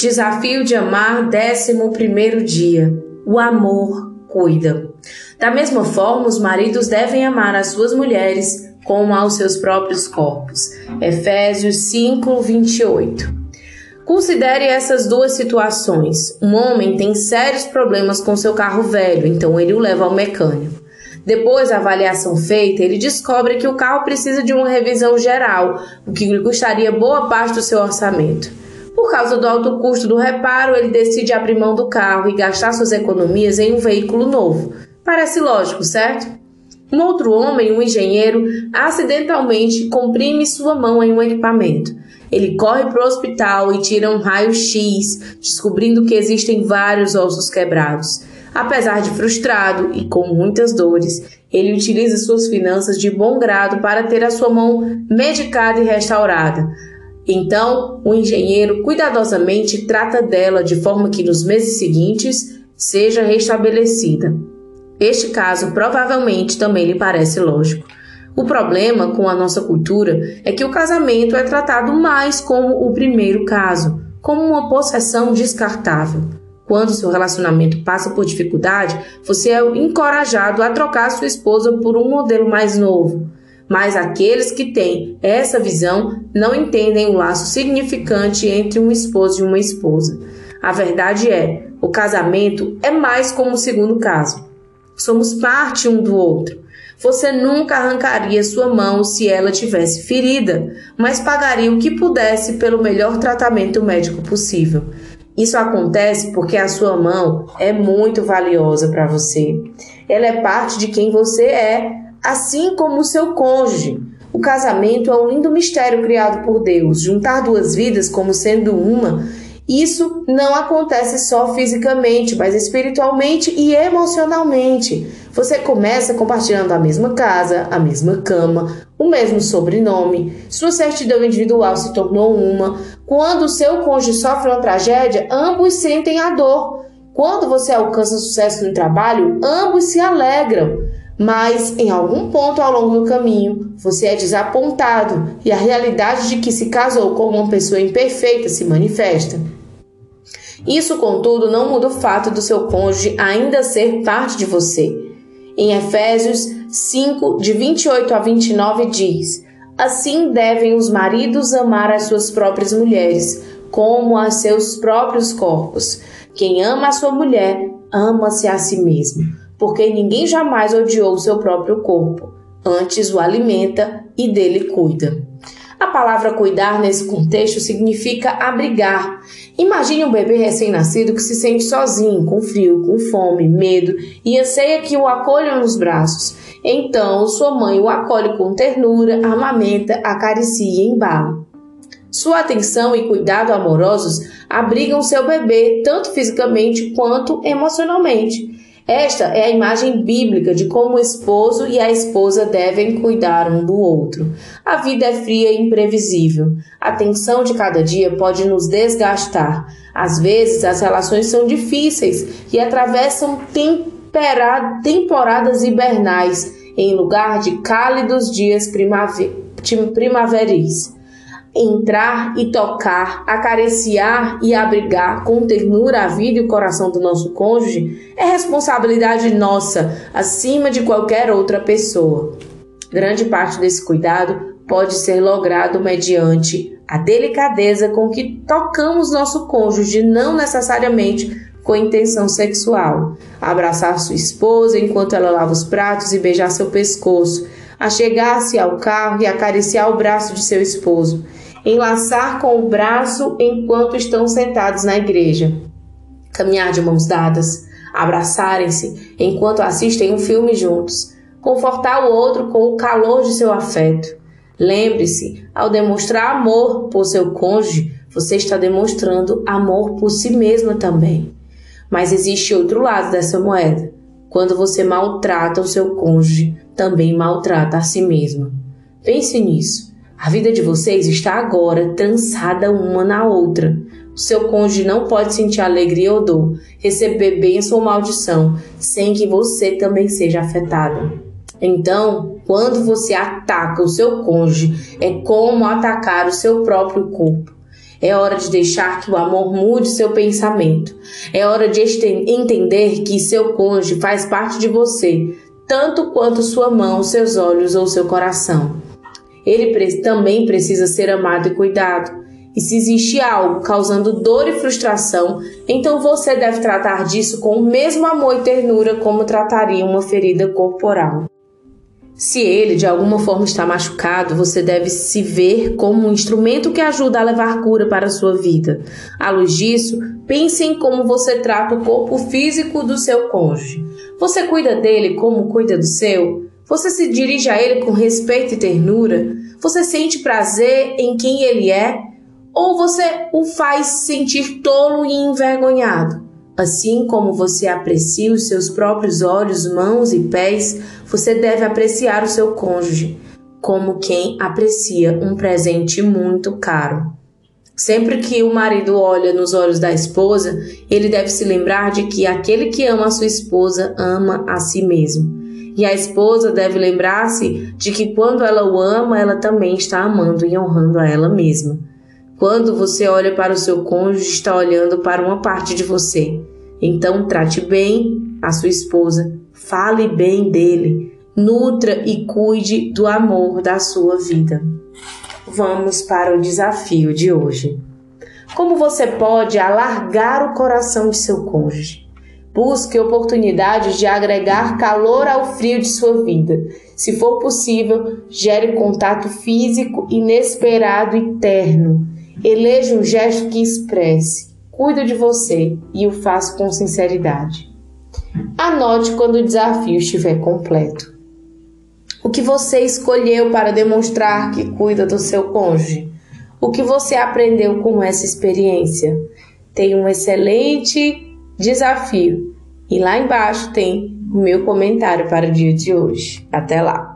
Desafio de amar, décimo primeiro dia. O amor cuida. Da mesma forma, os maridos devem amar as suas mulheres como aos seus próprios corpos. Efésios 5, 28. Considere essas duas situações. Um homem tem sérios problemas com seu carro velho, então ele o leva ao mecânico. Depois da avaliação feita, ele descobre que o carro precisa de uma revisão geral, o que lhe custaria boa parte do seu orçamento. Por causa do alto custo do reparo, ele decide abrir mão do carro e gastar suas economias em um veículo novo. Parece lógico, certo? Um outro homem, um engenheiro, acidentalmente comprime sua mão em um equipamento. Ele corre para o hospital e tira um raio-x, descobrindo que existem vários ossos quebrados. Apesar de frustrado e com muitas dores, ele utiliza suas finanças de bom grado para ter a sua mão medicada e restaurada. Então, o engenheiro cuidadosamente trata dela de forma que nos meses seguintes seja restabelecida. Este caso provavelmente também lhe parece lógico. O problema com a nossa cultura é que o casamento é tratado mais como o primeiro caso, como uma possessão descartável. Quando seu relacionamento passa por dificuldade, você é encorajado a trocar sua esposa por um modelo mais novo. Mas aqueles que têm essa visão não entendem o laço significante entre um esposo e uma esposa. A verdade é, o casamento é mais como o segundo caso. Somos parte um do outro. Você nunca arrancaria sua mão se ela tivesse ferida, mas pagaria o que pudesse pelo melhor tratamento médico possível. Isso acontece porque a sua mão é muito valiosa para você. Ela é parte de quem você é, assim como o seu cônjuge. O casamento é um lindo mistério criado por Deus. Juntar duas vidas como sendo uma isso não acontece só fisicamente, mas espiritualmente e emocionalmente. Você começa compartilhando a mesma casa, a mesma cama, o mesmo sobrenome, sua certidão individual se tornou uma. Quando o seu cônjuge sofre uma tragédia, ambos sentem a dor. Quando você alcança sucesso no trabalho, ambos se alegram. Mas em algum ponto ao longo do caminho, você é desapontado e a realidade de que se casou com uma pessoa imperfeita se manifesta. Isso, contudo, não muda o fato do seu cônjuge ainda ser parte de você. Em Efésios 5, de 28 a 29, diz: Assim devem os maridos amar as suas próprias mulheres, como a seus próprios corpos. Quem ama a sua mulher, ama-se a si mesmo, porque ninguém jamais odiou o seu próprio corpo, antes o alimenta e dele cuida. A palavra cuidar nesse contexto significa abrigar. Imagine um bebê recém-nascido que se sente sozinho, com frio, com fome, medo e anseia que o acolham nos braços. Então, sua mãe o acolhe com ternura, amamenta, acaricia e embala. Sua atenção e cuidado amorosos abrigam seu bebê tanto fisicamente quanto emocionalmente. Esta é a imagem bíblica de como o esposo e a esposa devem cuidar um do outro. A vida é fria e imprevisível. A tensão de cada dia pode nos desgastar. Às vezes, as relações são difíceis e atravessam temporadas hibernais em lugar de cálidos dias primaveris entrar e tocar, acariciar e abrigar com ternura a vida e o coração do nosso cônjuge é responsabilidade nossa, acima de qualquer outra pessoa. Grande parte desse cuidado pode ser logrado mediante a delicadeza com que tocamos nosso cônjuge, não necessariamente com intenção sexual. Abraçar sua esposa enquanto ela lava os pratos e beijar seu pescoço, achegar-se ao carro e acariciar o braço de seu esposo enlaçar com o braço enquanto estão sentados na igreja, caminhar de mãos dadas, abraçarem-se enquanto assistem um filme juntos, confortar o outro com o calor de seu afeto. Lembre-se, ao demonstrar amor por seu cônjuge, você está demonstrando amor por si mesma também. Mas existe outro lado dessa moeda. Quando você maltrata o seu cônjuge, também maltrata a si mesma. Pense nisso. A vida de vocês está agora trançada uma na outra. O seu cônjuge não pode sentir alegria ou dor, receber bênção ou maldição, sem que você também seja afetada. Então, quando você ataca o seu cônjuge, é como atacar o seu próprio corpo. É hora de deixar que o amor mude seu pensamento. É hora de entender que seu cônjuge faz parte de você, tanto quanto sua mão, seus olhos ou seu coração. Ele também precisa ser amado e cuidado. E se existe algo causando dor e frustração, então você deve tratar disso com o mesmo amor e ternura como trataria uma ferida corporal. Se ele de alguma forma está machucado, você deve se ver como um instrumento que ajuda a levar cura para a sua vida. À luz disso, pense em como você trata o corpo físico do seu cônjuge. Você cuida dele como cuida do seu? Você se dirige a ele com respeito e ternura? Você sente prazer em quem ele é? Ou você o faz sentir tolo e envergonhado? Assim como você aprecia os seus próprios olhos, mãos e pés, você deve apreciar o seu cônjuge como quem aprecia um presente muito caro. Sempre que o marido olha nos olhos da esposa, ele deve se lembrar de que aquele que ama a sua esposa ama a si mesmo. E a esposa deve lembrar-se de que quando ela o ama, ela também está amando e honrando a ela mesma. Quando você olha para o seu cônjuge, está olhando para uma parte de você. Então, trate bem a sua esposa, fale bem dele, nutra e cuide do amor da sua vida. Vamos para o desafio de hoje. Como você pode alargar o coração de seu cônjuge? Busque oportunidades de agregar calor ao frio de sua vida. Se for possível, gere contato físico inesperado e terno. Eleja um gesto que expresse cuido de você e o faço com sinceridade. Anote quando o desafio estiver completo. O que você escolheu para demonstrar que cuida do seu cônjuge? O que você aprendeu com essa experiência? Tem um excelente desafio e lá embaixo tem o meu comentário para o dia de hoje. Até lá!